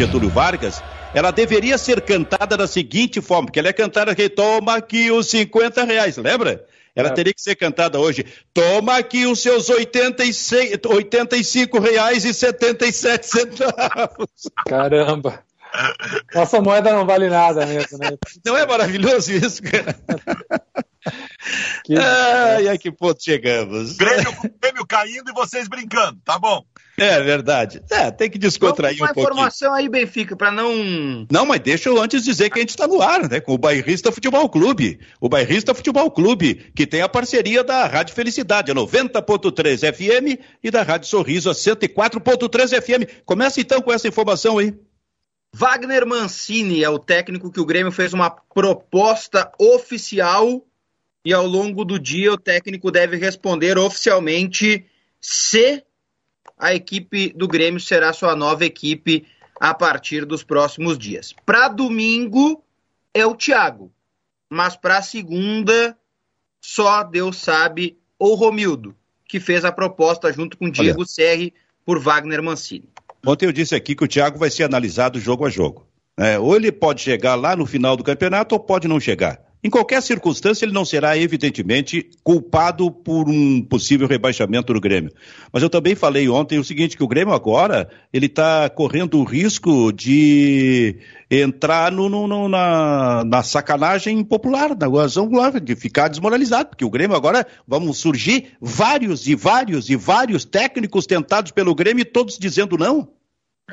Getúlio Vargas, ela deveria ser cantada da seguinte forma, porque ela é cantada que toma aqui os 50 reais, lembra? Ela é. teria que ser cantada hoje. Toma aqui os seus 86, 85 reais e 77 centavos. Caramba. Nossa moeda não vale nada mesmo, né? Não é maravilhoso isso, cara? Que... Ai, a que ponto chegamos? Grêmio, Grêmio caindo e vocês brincando, tá bom? É verdade. É, tem que descontrair um pouquinho. informação aí, Benfica, para não. Não, mas deixa eu antes dizer que a gente está no ar, né? Com o Bairrista Futebol Clube. O Bairrista Futebol Clube, que tem a parceria da Rádio Felicidade, a 90.3 FM e da Rádio Sorriso, a 104.3 FM. Começa então com essa informação aí. Wagner Mancini é o técnico que o Grêmio fez uma proposta oficial e ao longo do dia o técnico deve responder oficialmente se a equipe do Grêmio será sua nova equipe a partir dos próximos dias. Para domingo é o Thiago, mas para segunda só Deus sabe o Romildo, que fez a proposta junto com Diego Olha. Serri por Wagner Mancini. Ontem eu disse aqui que o Thiago vai ser analisado jogo a jogo. É, ou ele pode chegar lá no final do campeonato ou pode não chegar. Em qualquer circunstância, ele não será, evidentemente, culpado por um possível rebaixamento do Grêmio. Mas eu também falei ontem o seguinte, que o Grêmio agora, ele está correndo o risco de entrar no, no, na, na, sacanagem popular, na razão de ficar desmoralizado, porque o Grêmio agora, vamos surgir vários e vários e vários técnicos tentados pelo Grêmio, todos dizendo não.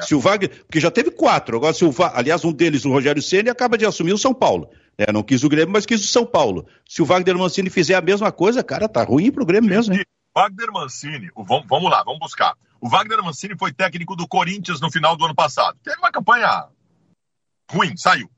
Se o Wagner, porque já teve quatro, agora se o aliás, um deles, o Rogério Ceni acaba de assumir o São Paulo. É, não quis o Grêmio, mas quis o São Paulo. Se o Wagner Mancini fizer a mesma coisa, cara, tá ruim pro Grêmio mesmo, né? Wagner Mancini, vamos lá, vamos buscar. O Wagner Mancini foi técnico do Corinthians no final do ano passado. Teve uma campanha ruim, saiu.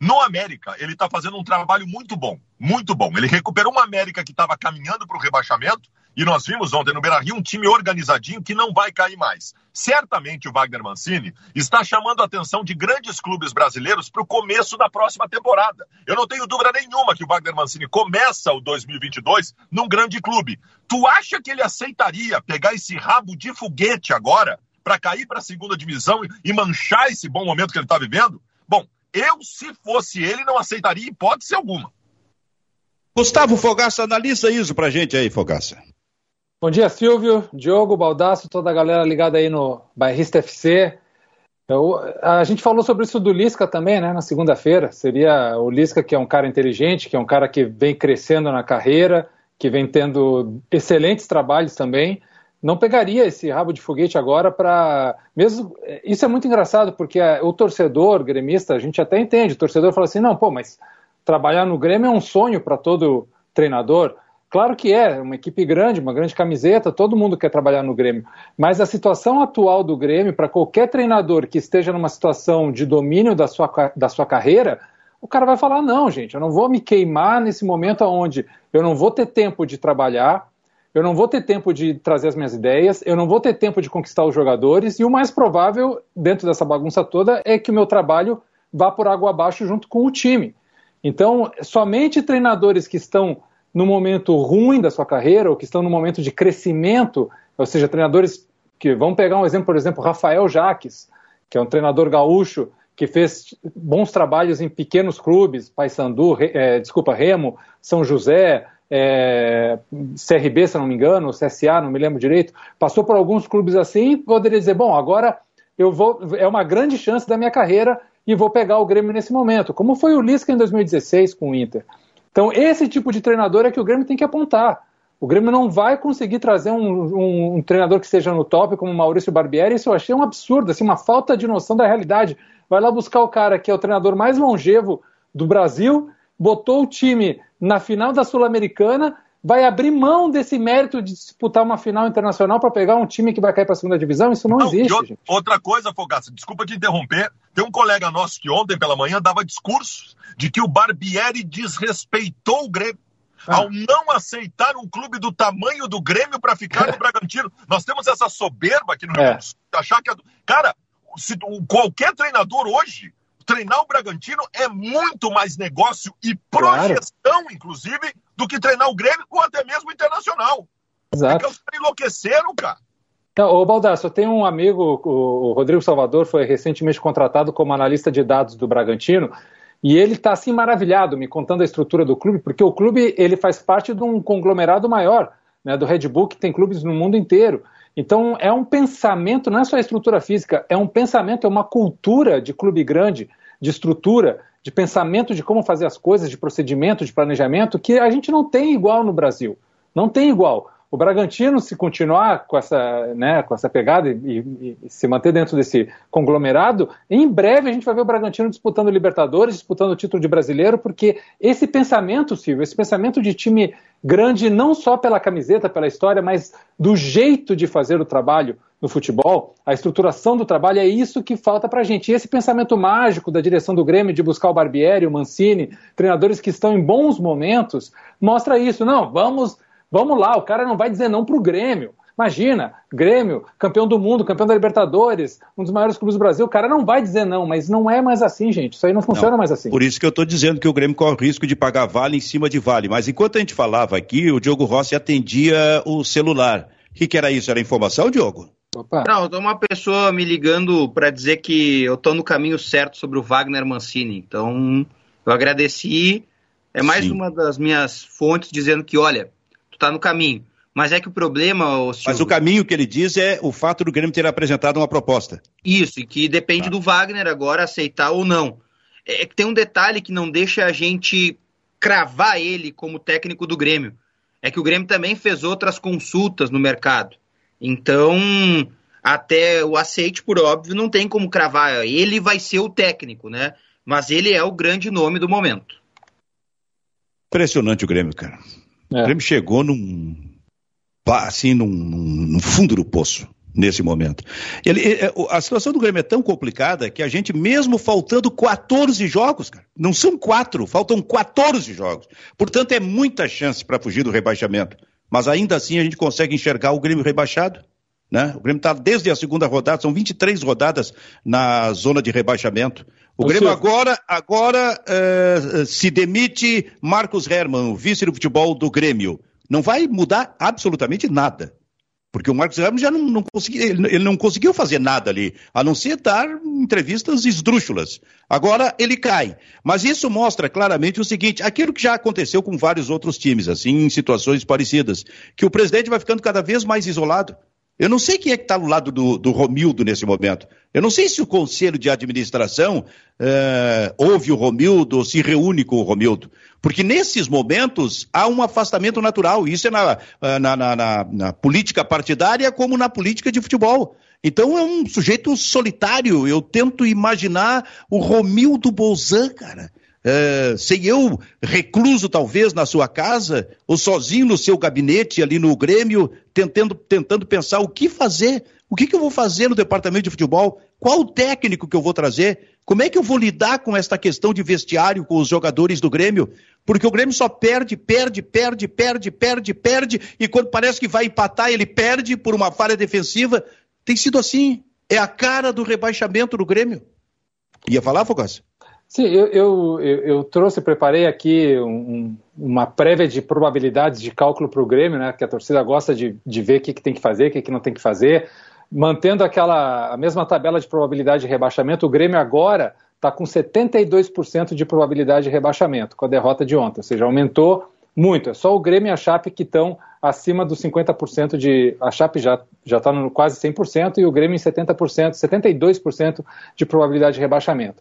No América, ele está fazendo um trabalho muito bom, muito bom. Ele recuperou uma América que estava caminhando para o rebaixamento e nós vimos ontem no Beira-Rio um time organizadinho que não vai cair mais. Certamente o Wagner Mancini está chamando a atenção de grandes clubes brasileiros para o começo da próxima temporada. Eu não tenho dúvida nenhuma que o Wagner Mancini começa o 2022 num grande clube. Tu acha que ele aceitaria pegar esse rabo de foguete agora para cair para a segunda divisão e manchar esse bom momento que ele está vivendo? Bom, eu, se fosse ele, não aceitaria hipótese alguma. Gustavo Fogaça, analisa isso pra gente aí, Fogaça. Bom dia, Silvio, Diogo, Baldasso, toda a galera ligada aí no Bairrista FC. Eu, a gente falou sobre isso do Lisca também, né, na segunda-feira. Seria o Lisca, que é um cara inteligente, que é um cara que vem crescendo na carreira, que vem tendo excelentes trabalhos também. Não pegaria esse rabo de foguete agora para. mesmo Isso é muito engraçado, porque o torcedor gremista, a gente até entende. O torcedor fala assim: não, pô, mas trabalhar no Grêmio é um sonho para todo treinador. Claro que é, uma equipe grande, uma grande camiseta, todo mundo quer trabalhar no Grêmio. Mas a situação atual do Grêmio, para qualquer treinador que esteja numa situação de domínio da sua, da sua carreira, o cara vai falar: não, gente, eu não vou me queimar nesse momento onde eu não vou ter tempo de trabalhar, eu não vou ter tempo de trazer as minhas ideias, eu não vou ter tempo de conquistar os jogadores, e o mais provável, dentro dessa bagunça toda, é que o meu trabalho vá por água abaixo junto com o time. Então, somente treinadores que estão no momento ruim da sua carreira ou que estão no momento de crescimento, ou seja, treinadores que vão pegar um exemplo, por exemplo, Rafael Jaques, que é um treinador gaúcho que fez bons trabalhos em pequenos clubes, Paysandu, é, desculpa, Remo, São José, é, CRB, se não me engano, CSA, não me lembro direito, passou por alguns clubes assim, poderia dizer, bom, agora eu vou, é uma grande chance da minha carreira e vou pegar o Grêmio nesse momento, como foi o Lisca em 2016 com o Inter. Então, esse tipo de treinador é que o Grêmio tem que apontar. O Grêmio não vai conseguir trazer um, um, um treinador que esteja no top, como o Maurício Barbieri. Isso eu achei um absurdo, assim, uma falta de noção da realidade. Vai lá buscar o cara que é o treinador mais longevo do Brasil, botou o time na final da Sul-Americana, vai abrir mão desse mérito de disputar uma final internacional para pegar um time que vai cair para a segunda divisão? Isso não, não existe. Outra, outra coisa, Fogaça, desculpa te interromper. Tem um colega nosso que ontem pela manhã dava discurso de que o Barbieri desrespeitou o Grêmio. Ah. Ao não aceitar um clube do tamanho do Grêmio para ficar no Bragantino. Nós temos essa soberba aqui no Rio do Sul, achar que. Cara, se, qualquer treinador hoje, treinar o Bragantino é muito mais negócio e projeção, claro. inclusive, do que treinar o Grêmio ou até mesmo o Internacional. Exato. Porque os caras enlouqueceram, cara. Ô, Baldasso, eu tenho um amigo, o Rodrigo Salvador, foi recentemente contratado como analista de dados do Bragantino, e ele está assim maravilhado me contando a estrutura do clube, porque o clube ele faz parte de um conglomerado maior, né, do Red Bull, que tem clubes no mundo inteiro. Então é um pensamento, não é só a estrutura física, é um pensamento, é uma cultura de clube grande, de estrutura, de pensamento de como fazer as coisas, de procedimento, de planejamento, que a gente não tem igual no Brasil. Não tem igual. O Bragantino, se continuar com essa, né, com essa pegada e, e, e, se manter dentro desse conglomerado, em breve a gente vai ver o Bragantino disputando Libertadores, disputando o título de brasileiro, porque esse pensamento, Silvio, esse pensamento de time grande, não só pela camiseta, pela história, mas do jeito de fazer o trabalho no futebol, a estruturação do trabalho, é isso que falta para a gente. E esse pensamento mágico da direção do Grêmio de buscar o Barbieri, o Mancini, treinadores que estão em bons momentos, mostra isso. Não, vamos Vamos lá, o cara não vai dizer não para o Grêmio. Imagina, Grêmio, campeão do mundo, campeão da Libertadores, um dos maiores clubes do Brasil, o cara não vai dizer não, mas não é mais assim, gente. Isso aí não funciona não, mais assim. Por isso que eu estou dizendo que o Grêmio corre o risco de pagar vale em cima de vale. Mas enquanto a gente falava aqui, o Diogo Rossi atendia o celular. O que, que era isso? Era informação, Diogo? Opa. Não, tô uma pessoa me ligando para dizer que eu estou no caminho certo sobre o Wagner Mancini. Então, eu agradeci. É mais Sim. uma das minhas fontes dizendo que, olha, está no caminho. Mas é que o problema. O Silvio, Mas o caminho que ele diz é o fato do Grêmio ter apresentado uma proposta. Isso, e que depende ah. do Wagner agora aceitar ou não. É que tem um detalhe que não deixa a gente cravar ele como técnico do Grêmio. É que o Grêmio também fez outras consultas no mercado. Então, até o aceite, por óbvio, não tem como cravar. Ele vai ser o técnico, né? Mas ele é o grande nome do momento. Impressionante o Grêmio, cara. É. O Grêmio chegou num. assim, num, num fundo do poço nesse momento. Ele, é, a situação do Grêmio é tão complicada que a gente, mesmo faltando 14 jogos, cara, não são quatro, faltam 14 jogos. Portanto, é muita chance para fugir do rebaixamento. Mas ainda assim a gente consegue enxergar o Grêmio rebaixado. Né? O Grêmio está desde a segunda rodada, são 23 rodadas na zona de rebaixamento. O Grêmio agora, agora uh, se demite Marcos Herman, o vice do futebol do Grêmio. Não vai mudar absolutamente nada. Porque o Marcos Herman já não, não conseguiu, ele, ele, não conseguiu fazer nada ali, a não ser dar entrevistas esdrúxulas. Agora ele cai. Mas isso mostra claramente o seguinte: aquilo que já aconteceu com vários outros times, assim, em situações parecidas, que o presidente vai ficando cada vez mais isolado. Eu não sei quem é que está do lado do, do, Romildo nesse momento. Eu não sei se o conselho de administração uh, ouve o Romildo ou se reúne com o Romildo. Porque nesses momentos há um afastamento natural. Isso é na, eh, na, na, na política partidária como na política de futebol. Então é um sujeito solitário. Eu tento imaginar o Romildo Bolzan, cara Uh, sem eu recluso talvez na sua casa, ou sozinho no seu gabinete ali no Grêmio, tentando, tentando pensar o que fazer, o que, que eu vou fazer no departamento de futebol, qual o técnico que eu vou trazer, como é que eu vou lidar com esta questão de vestiário com os jogadores do Grêmio, porque o Grêmio só perde, perde, perde, perde, perde, perde, e quando parece que vai empatar, ele perde por uma falha defensiva. Tem sido assim, é a cara do rebaixamento do Grêmio. Ia falar, Fogaça? Sim, eu, eu, eu, trouxe, preparei aqui um, uma prévia de probabilidades de cálculo para o Grêmio, né? Que a torcida gosta de, de ver o que, que tem que fazer, o que, que não tem que fazer. Mantendo aquela a mesma tabela de probabilidade de rebaixamento, o Grêmio agora está com 72% de probabilidade de rebaixamento com a derrota de ontem, ou seja, aumentou muito. É só o Grêmio e a Chape que estão acima dos 50% de. A Chape já está no quase 100% e o Grêmio em 70%, 72% de probabilidade de rebaixamento.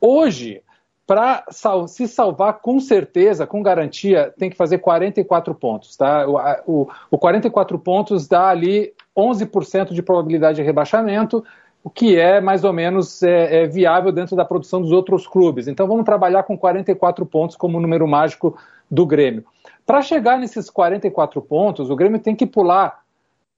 Hoje, para sal se salvar com certeza, com garantia, tem que fazer 44 pontos. Tá? O, o, o 44 pontos dá ali 11% de probabilidade de rebaixamento, o que é mais ou menos é, é viável dentro da produção dos outros clubes. Então vamos trabalhar com 44 pontos como número mágico do Grêmio. Para chegar nesses 44 pontos, o Grêmio tem que pular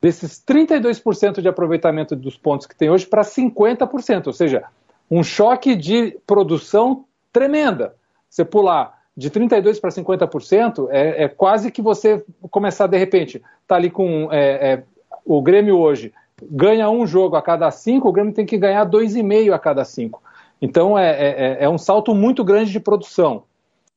desses 32% de aproveitamento dos pontos que tem hoje para 50%, ou seja, um choque de produção tremenda. Você pular de 32% para 50% é, é quase que você começar de repente, tá ali com é, é, o Grêmio hoje ganha um jogo a cada cinco, o Grêmio tem que ganhar dois e meio a cada cinco. Então é, é, é, é um salto muito grande de produção.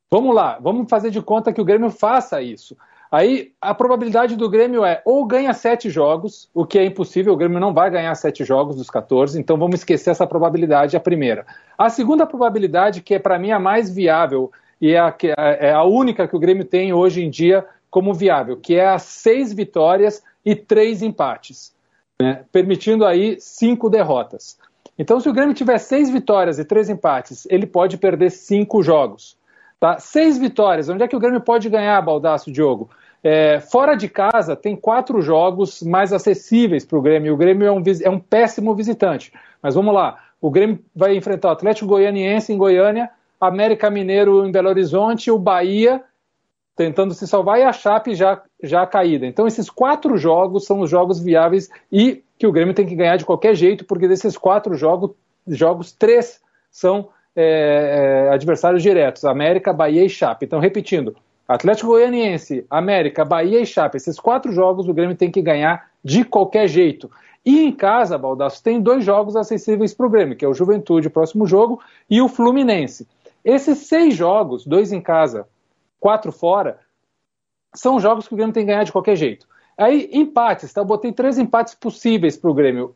Vamos lá, vamos fazer de conta que o Grêmio faça isso. Aí a probabilidade do Grêmio é ou ganha sete jogos, o que é impossível, o Grêmio não vai ganhar sete jogos dos 14, então vamos esquecer essa probabilidade, a primeira. A segunda probabilidade, que é para mim a mais viável e é a, é a única que o Grêmio tem hoje em dia como viável, que é as seis vitórias e três empates, né, permitindo aí cinco derrotas. Então, se o Grêmio tiver seis vitórias e três empates, ele pode perder cinco jogos. Tá? Seis vitórias, onde é que o Grêmio pode ganhar, Baldaço, Diogo? É, fora de casa, tem quatro jogos mais acessíveis para o Grêmio. O Grêmio é um, é um, péssimo visitante. Mas vamos lá: o Grêmio vai enfrentar o Atlético Goianiense em Goiânia, América Mineiro em Belo Horizonte, o Bahia tentando se salvar e a Chape já, já caída. Então, esses quatro jogos são os jogos viáveis e que o Grêmio tem que ganhar de qualquer jeito, porque desses quatro jogos, jogos três são é, é, adversários diretos: América, Bahia e Chape. Então, repetindo, Atlético Goianiense, América, Bahia e Chape. Esses quatro jogos o Grêmio tem que ganhar de qualquer jeito. E em casa, Baldasso, tem dois jogos acessíveis para o Grêmio, que é o Juventude, próximo jogo, e o Fluminense. Esses seis jogos, dois em casa, quatro fora, são jogos que o Grêmio tem que ganhar de qualquer jeito. Aí, empates, tá? Eu botei três empates possíveis para o Grêmio.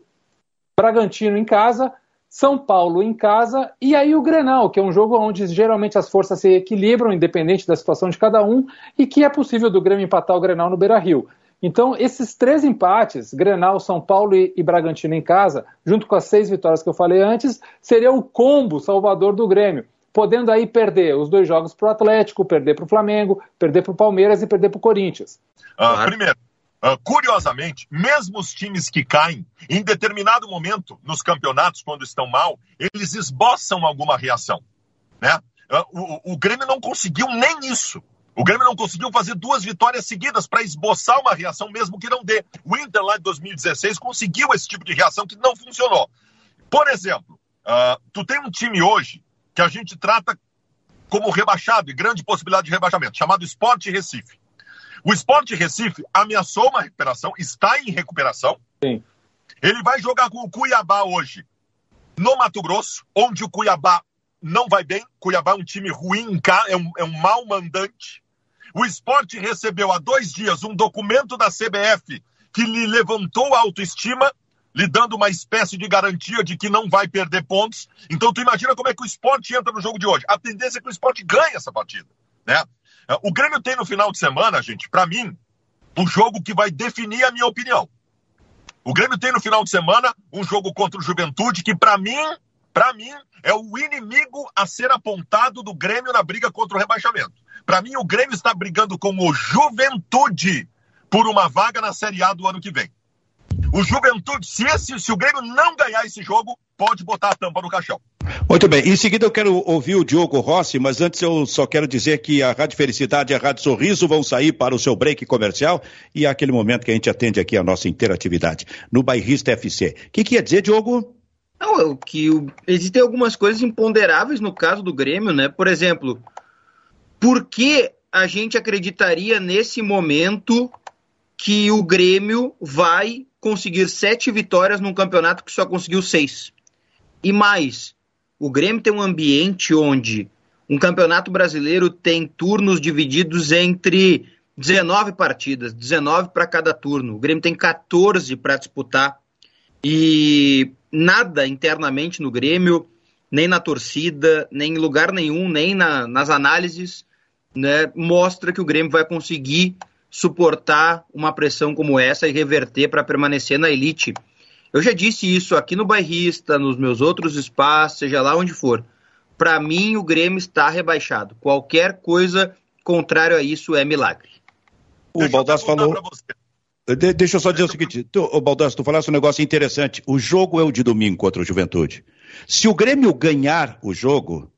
Bragantino em casa, são Paulo em casa e aí o Grenal, que é um jogo onde geralmente as forças se equilibram, independente da situação de cada um, e que é possível do Grêmio empatar o Grenal no Beira Rio. Então, esses três empates, Grenal, São Paulo e, Bragantino em casa, junto com as seis vitórias que eu falei antes, seria o combo salvador do Grêmio, podendo aí perder os dois jogos para o Atlético, perder para o Flamengo, perder para o Palmeiras e perder para o Corinthians. Uh, primeiro, Uh, curiosamente, mesmo os times que caem, em determinado momento nos campeonatos, quando estão mal, eles esboçam alguma reação. Né? Uh, o, o Grêmio não conseguiu nem isso. O Grêmio não conseguiu fazer duas vitórias seguidas para esboçar uma reação, mesmo que não dê. O Inter lá de 2016 conseguiu esse tipo de reação que não funcionou. Por exemplo, uh, tu tem um time hoje que a gente trata como rebaixado e grande possibilidade de rebaixamento, chamado Sport Recife. O Sport Recife ameaçou uma recuperação, está em recuperação. Sim. Ele vai jogar com o Cuiabá hoje, no Mato Grosso, onde o Cuiabá não vai bem. Cuiabá é um time ruim, é um, é um mau mandante. O esporte recebeu há dois dias um documento da CBF que lhe levantou a autoestima, lhe dando uma espécie de garantia de que não vai perder pontos. Então, tu imagina como é que o esporte entra no jogo de hoje. A tendência é que o esporte ganhe essa partida. Né? O Grêmio tem no final de semana, gente, para mim, um jogo que vai definir a minha opinião. O Grêmio tem no final de semana um jogo contra o Juventude que, para mim, para mim, é o inimigo a ser apontado do Grêmio na briga contra o rebaixamento. Para mim, o Grêmio está brigando com o Juventude por uma vaga na Série A do ano que vem. O Juventude, se, esse, se o Grêmio não ganhar esse jogo, pode botar a tampa no caixão. Muito bem, em seguida eu quero ouvir o Diogo Rossi, mas antes eu só quero dizer que a Rádio Felicidade e a Rádio Sorriso vão sair para o seu break comercial e é aquele momento que a gente atende aqui a nossa interatividade no Bairrista FC. O que, quer dizer, Diogo? Não, que existem algumas coisas imponderáveis no caso do Grêmio, né? Por exemplo, por que a gente acreditaria nesse momento que o Grêmio vai conseguir sete vitórias num campeonato que só conseguiu seis? E mais, o Grêmio tem um ambiente onde um campeonato brasileiro tem turnos divididos entre 19 partidas, 19 para cada turno. O Grêmio tem 14 para disputar. E nada internamente no Grêmio, nem na torcida, nem em lugar nenhum, nem na, nas análises, né, mostra que o Grêmio vai conseguir suportar uma pressão como essa e reverter para permanecer na elite. Eu já disse isso aqui no Bairrista, nos meus outros espaços, seja lá onde for. Para mim, o Grêmio está rebaixado. Qualquer coisa contrário a isso é milagre. O Baldasso falou. De, deixa eu só dizer o seguinte, tu, oh, Baldasso, tu falaste um negócio interessante. O jogo é o de domingo contra o Juventude. Se o Grêmio ganhar o jogo,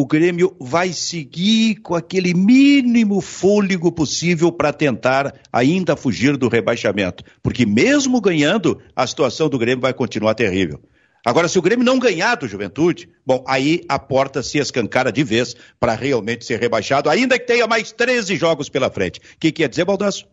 o Grêmio vai seguir com aquele mínimo fôlego possível para tentar ainda fugir do rebaixamento. Porque mesmo ganhando, a situação do Grêmio vai continuar terrível. Agora, se o Grêmio não ganhar do Juventude, bom, aí a porta se escancara de vez para realmente ser rebaixado, ainda que tenha mais 13 jogos pela frente. O que quer dizer, Baldasso?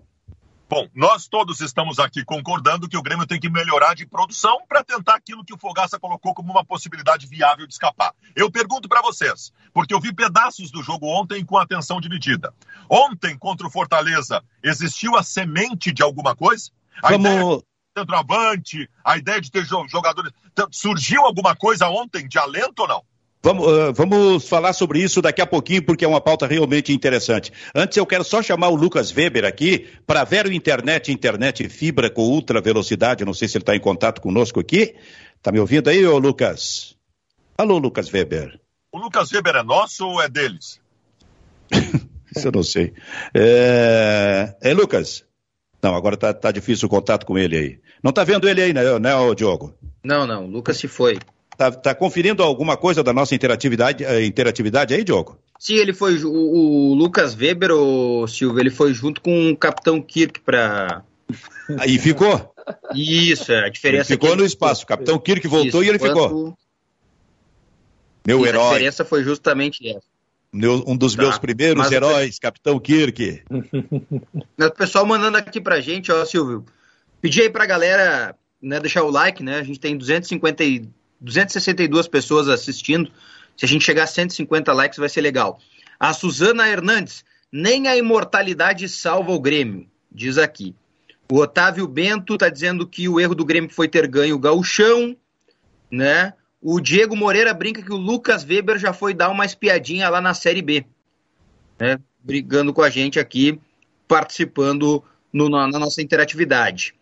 Bom, nós todos estamos aqui concordando que o Grêmio tem que melhorar de produção para tentar aquilo que o Fogaça colocou como uma possibilidade viável de escapar. Eu pergunto para vocês, porque eu vi pedaços do jogo ontem com atenção dividida. Ontem, contra o Fortaleza, existiu a semente de alguma coisa? A Vamos... ideia de centroavante, a ideia de ter jogadores. Surgiu alguma coisa ontem de alento ou não? Vamos, uh, vamos falar sobre isso daqui a pouquinho, porque é uma pauta realmente interessante. Antes, eu quero só chamar o Lucas Weber aqui para ver o internet, internet fibra com ultra velocidade. Não sei se ele está em contato conosco aqui. Está me ouvindo aí, ô Lucas? Alô, Lucas Weber. O Lucas Weber é nosso ou é deles? isso eu não sei. É, é Lucas? Não, agora tá, tá, difícil o contato com ele aí. Não tá vendo ele aí, né, né Diogo? Não, não. O Lucas se foi. Tá, tá, conferindo alguma coisa da nossa interatividade, eh, interatividade aí, Diogo? Sim, ele foi. O, o Lucas Weber, o Silvio, ele foi junto com o Capitão Kirk para. Aí ficou? Isso, é, a diferença. Ele ficou é no espaço. O Capitão Kirk voltou Isso, e ele ficou. Meu herói. A diferença foi justamente essa. Meu, um dos tá, meus primeiros heróis, Capitão Kirk. O pessoal mandando aqui pra gente, ó, Silvio. Pedi aí pra galera né, deixar o like, né? A gente tem 250 262 pessoas assistindo. Se a gente chegar a 150 likes, vai ser legal. A Suzana Hernandes, nem a imortalidade salva o Grêmio, diz aqui. O Otávio Bento está dizendo que o erro do Grêmio foi ter ganho o gauchão, né? O Diego Moreira brinca que o Lucas Weber já foi dar uma espiadinha lá na Série B, né? Brigando com a gente aqui, participando no, na, na, nossa interatividade.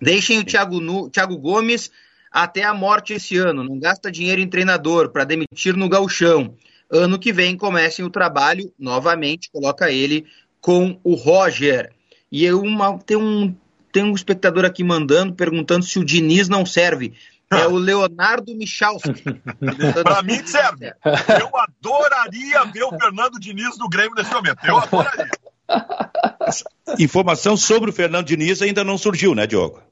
Deixem o Thiago, nu, Thiago Gomes até a morte esse ano. Não gasta dinheiro em treinador para demitir no galchão. Ano que vem comecem o trabalho novamente, coloca ele com o Roger. E eu uma, tem, um, tem um espectador aqui mandando, perguntando se o Diniz não serve. É o Leonardo Michalski. Para mim serve. Eu adoraria ver o Fernando Diniz no Grêmio nesse momento. Eu adoraria. Informação sobre o Fernando Diniz ainda não surgiu, né, Diogo?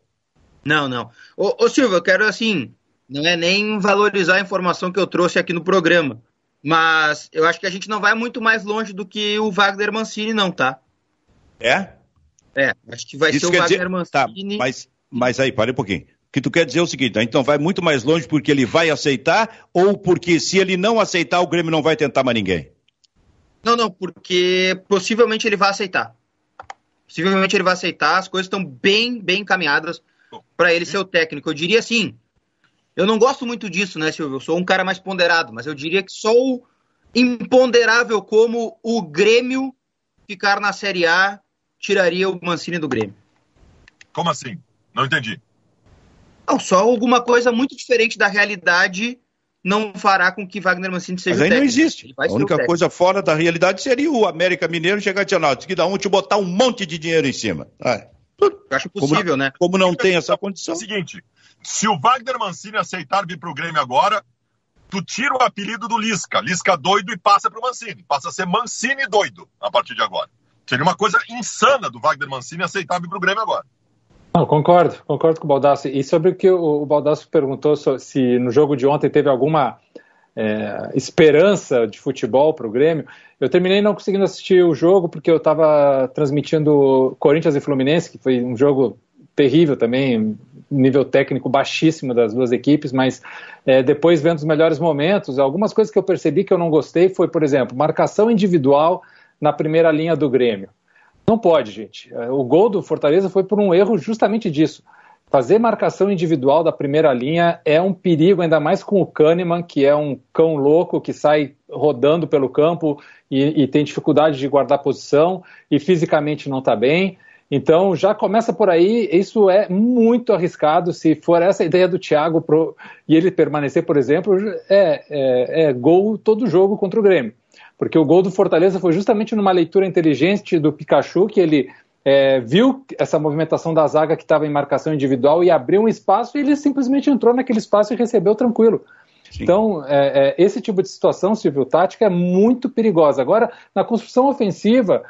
Não, não. Ô, ô Silvio, eu quero assim, não é nem valorizar a informação que eu trouxe aqui no programa, mas eu acho que a gente não vai muito mais longe do que o Wagner Mancini, não, tá? É? É, acho que vai Isso ser o Wagner dizer... Tá, Mancini. Tá, mas, mas aí, para um pouquinho. O que tu quer dizer é o seguinte, tá? então vai muito mais longe porque ele vai aceitar ou porque se ele não aceitar, o Grêmio não vai tentar mais ninguém? Não, não, porque possivelmente ele vai aceitar. Possivelmente ele vai aceitar, as coisas estão bem, bem encaminhadas para ele ser o técnico. Eu diria assim, eu não gosto muito disso, né, Silvio? Eu sou um cara mais ponderado, mas eu diria que só o imponderável como o Grêmio ficar na Série A tiraria o Mancini do Grêmio. Como assim? Não entendi. Não, só alguma coisa muito diferente da realidade não fará com que Wagner Mancini seja Mas aí não existe. A única coisa fora da realidade seria o América Mineiro chegar e dizer, não, que dá um te botar um monte de dinheiro em cima. Ah, eu acho possível, como, né? Como não tem essa condição. É o seguinte, se o Wagner Mancini aceitar vir para o Grêmio agora, tu tira o apelido do Lisca, Lisca doido, e passa para o Mancini. Passa a ser Mancini doido a partir de agora. Seria uma coisa insana do Wagner Mancini aceitar vir para o Grêmio agora. Não, concordo, concordo com o Baldassi. E sobre o que o, o Baldassi perguntou se no jogo de ontem teve alguma é, esperança de futebol para o Grêmio. Eu terminei não conseguindo assistir o jogo porque eu estava transmitindo Corinthians e Fluminense, que foi um jogo terrível também, nível técnico baixíssimo das duas equipes, mas é, depois vendo os melhores momentos, algumas coisas que eu percebi que eu não gostei foi, por exemplo, marcação individual na primeira linha do Grêmio. Não pode, gente. O gol do Fortaleza foi por um erro justamente disso. Fazer marcação individual da primeira linha é um perigo, ainda mais com o Kahneman, que é um cão louco que sai rodando pelo campo e, e tem dificuldade de guardar posição e fisicamente não está bem. Então já começa por aí, isso é muito arriscado. Se for essa ideia do Thiago pro, e ele permanecer, por exemplo, é, é, é gol todo jogo contra o Grêmio. Porque o gol do Fortaleza foi justamente numa leitura inteligente do Pikachu, que ele é, viu essa movimentação da zaga que estava em marcação individual e abriu um espaço e ele simplesmente entrou naquele espaço e recebeu tranquilo. Sim. Então, é, é, esse tipo de situação, civil tática, é muito perigosa. Agora, na construção ofensiva,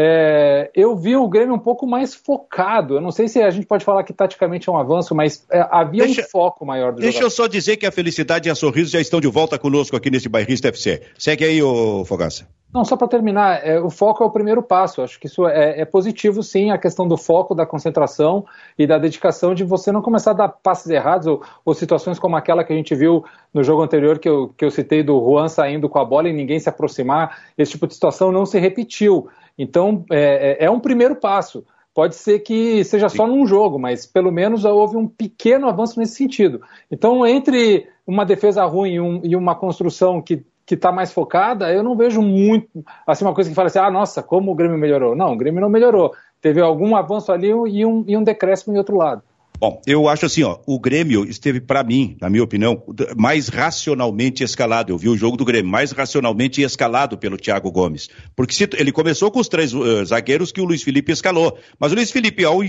é, eu vi o Grêmio um pouco mais focado. Eu não sei se a gente pode falar que taticamente é um avanço, mas é, havia deixa, um foco maior do Deixa jogador. eu só dizer que a felicidade e a sorriso já estão de volta conosco aqui nesse Bairrista FC. Segue aí, ô Fogaça. Não, só para terminar, é, o foco é o primeiro passo. Acho que isso é, é, positivo, sim, a questão do foco, da concentração e da dedicação de você não começar a dar passes errados ou, ou, situações como aquela que a gente viu no jogo anterior que eu, que eu citei do Juan saindo com a bola e ninguém se aproximar. Esse tipo de situação não se repetiu. Então, é, é, é um primeiro passo. Pode ser que seja só num jogo, mas pelo menos houve um pequeno avanço nesse sentido. Então, entre uma defesa ruim e, um, e uma construção que que está mais focada, eu não vejo muito, assim, uma coisa que fala assim, ah, nossa, como o Grêmio melhorou. Não, o Grêmio não melhorou. Teve algum avanço ali e um, e um decréscimo em outro lado. Bom, eu acho assim, ó, o Grêmio esteve, para mim, na minha opinião, mais racionalmente escalado. Eu vi o jogo do Grêmio mais racionalmente escalado pelo Thiago Gomes. Porque se, ele começou com os três uh, zagueiros que o Luiz Felipe escalou. Mas o Luiz Felipe, ao,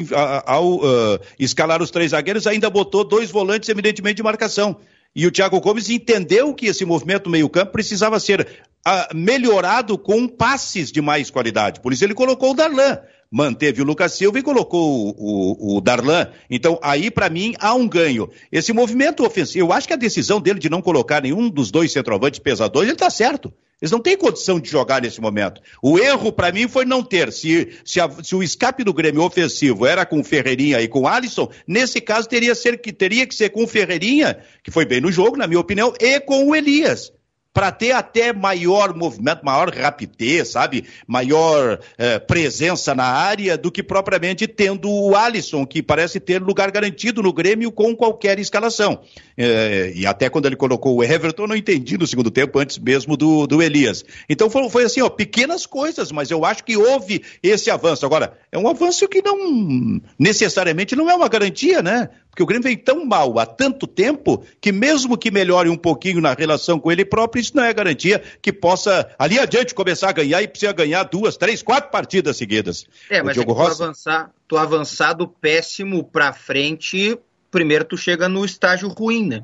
ao uh, escalar os três zagueiros, ainda botou dois volantes, evidentemente, de marcação. E o Thiago Gomes entendeu que esse movimento meio-campo precisava ser uh, melhorado com passes de mais qualidade. Por isso ele colocou o Darlan. Manteve o Lucas Silva e colocou o, o, o Darlan. Então, aí, para mim, há um ganho. Esse movimento ofensivo, eu acho que a decisão dele de não colocar nenhum dos dois centroavantes pesadores, ele está certo. Eles não têm condição de jogar nesse momento. O erro, para mim, foi não ter. Se, se, a, se, o escape do Grêmio ofensivo era com o Ferreirinha e com o Alisson, nesse caso teria, ser, que, teria que ser com o Ferreirinha, que foi bem no jogo, na minha opinião, e com o Elias para ter até maior movimento, maior rapidez, sabe? Maior eh, presença na área do que propriamente tendo o Alisson, que parece ter lugar garantido no Grêmio com qualquer escalação. Eh, e até quando ele colocou o Everton, não entendi no segundo tempo, antes mesmo do, do Elias. Então foi, foi assim, ó, pequenas coisas, mas eu acho que houve esse avanço. Agora, é um avanço que não necessariamente não é uma garantia, né? Porque o Grêmio vem tão mal há tanto tempo que, mesmo que melhore um pouquinho na relação com ele próprio, isso não é garantia que possa, ali adiante, começar a ganhar e precisa ganhar duas, três, quatro partidas seguidas. É, mas o Diogo é Rossi... tu, avançar, tu avançar do péssimo para frente, primeiro tu chega no estágio ruim, né?